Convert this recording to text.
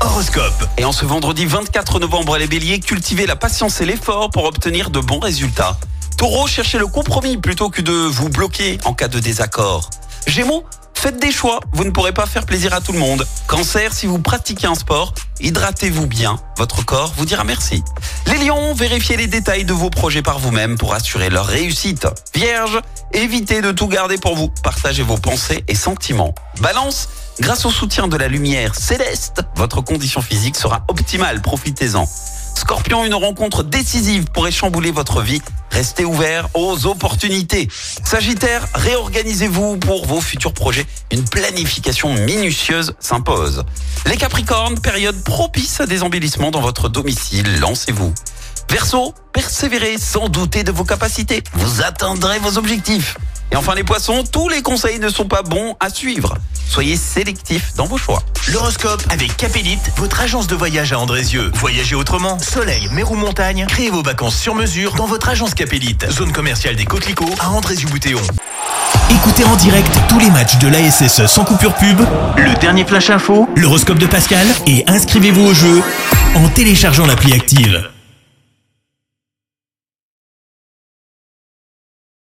Horoscope. Et en ce vendredi 24 novembre, les béliers, cultivez la patience et l'effort pour obtenir de bons résultats. Taureau, cherchez le compromis plutôt que de vous bloquer en cas de désaccord. Gémeaux, faites des choix, vous ne pourrez pas faire plaisir à tout le monde. Cancer, si vous pratiquez un sport, hydratez-vous bien, votre corps vous dira merci. Les lions, vérifiez les détails de vos projets par vous-même pour assurer leur réussite. Vierge, évitez de tout garder pour vous, partagez vos pensées et sentiments. Balance, grâce au soutien de la lumière céleste, votre condition physique sera optimale, profitez-en. Scorpion, une rencontre décisive pourrait chambouler votre vie. Restez ouvert aux opportunités. Sagittaire, réorganisez-vous pour vos futurs projets. Une planification minutieuse s'impose. Les Capricornes, période propice à des embellissements dans votre domicile. Lancez-vous. Verseau, persévérez sans douter de vos capacités. Vous atteindrez vos objectifs. Enfin les poissons, tous les conseils ne sont pas bons à suivre. Soyez sélectifs dans vos choix. L'horoscope avec Capélite, votre agence de voyage à Andrézieux. Voyagez autrement, soleil, mer ou montagne, créez vos vacances sur mesure dans votre agence Capélite. Zone commerciale des Coquelicots à Andrézieux-Boutéon. Écoutez en direct tous les matchs de l'ASSE sans coupure pub, le dernier flash info, l'horoscope de Pascal et inscrivez-vous au jeu en téléchargeant l'appli active.